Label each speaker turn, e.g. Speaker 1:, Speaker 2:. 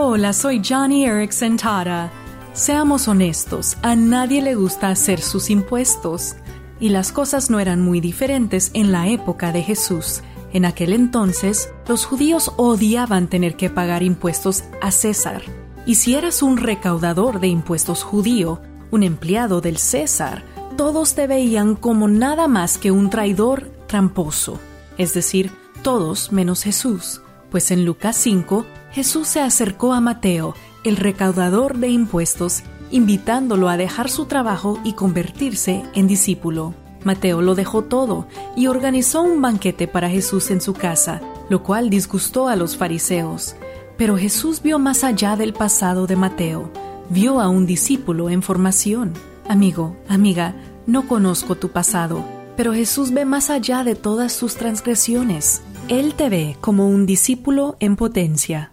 Speaker 1: Hola, soy Johnny Erickson Tara. Seamos honestos, a nadie le gusta hacer sus impuestos. Y las cosas no eran muy diferentes en la época de Jesús. En aquel entonces, los judíos odiaban tener que pagar impuestos a César. Y si eras un recaudador de impuestos judío, un empleado del César, todos te veían como nada más que un traidor tramposo. Es decir, todos menos Jesús. Pues en Lucas 5, Jesús se acercó a Mateo, el recaudador de impuestos, invitándolo a dejar su trabajo y convertirse en discípulo. Mateo lo dejó todo y organizó un banquete para Jesús en su casa, lo cual disgustó a los fariseos. Pero Jesús vio más allá del pasado de Mateo, vio a un discípulo en formación. Amigo, amiga, no conozco tu pasado, pero Jesús ve más allá de todas tus transgresiones. Él te ve como un discípulo en potencia.